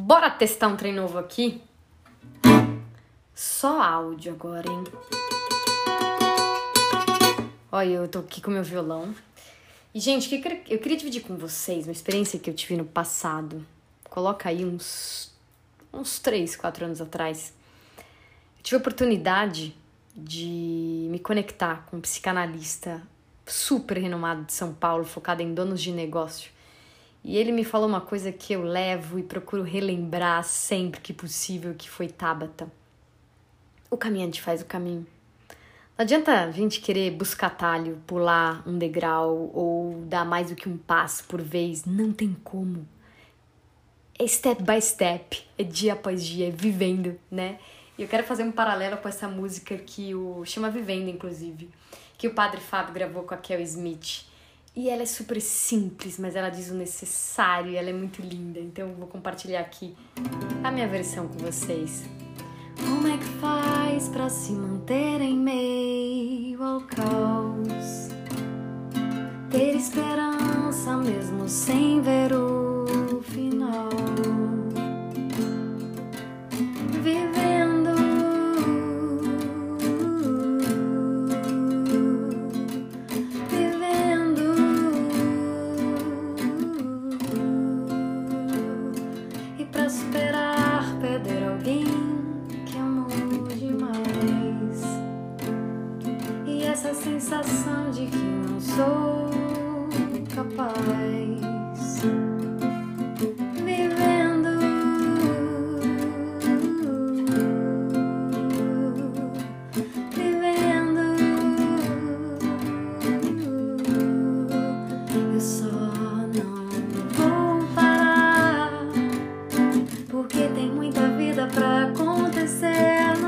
Bora testar um trem novo aqui? Só áudio agora, hein? Olha, eu tô aqui com meu violão. E, gente, eu queria dividir com vocês uma experiência que eu tive no passado. Coloca aí uns, uns 3, 4 anos atrás. Eu tive a oportunidade de me conectar com um psicanalista super renomado de São Paulo, focado em donos de negócio. E ele me falou uma coisa que eu levo e procuro relembrar sempre que possível, que foi Tabata. O caminhante faz o caminho. Não adianta a gente querer buscar talho, pular um degrau ou dar mais do que um passo por vez. Não tem como. É step by step, é dia após dia, é vivendo, né? E eu quero fazer um paralelo com essa música que o chama Vivendo, inclusive, que o Padre Fábio gravou com a Kel Smith. E ela é super simples, mas ela diz o necessário e ela é muito linda. Então eu vou compartilhar aqui a minha versão com vocês. Como é que faz para se manter em meio ao caos? Ter esperança mesmo sem ver o essa sensação de que não sou capaz. Vivendo vivendo, eu só não vou parar porque tem muita vida pra acontecer.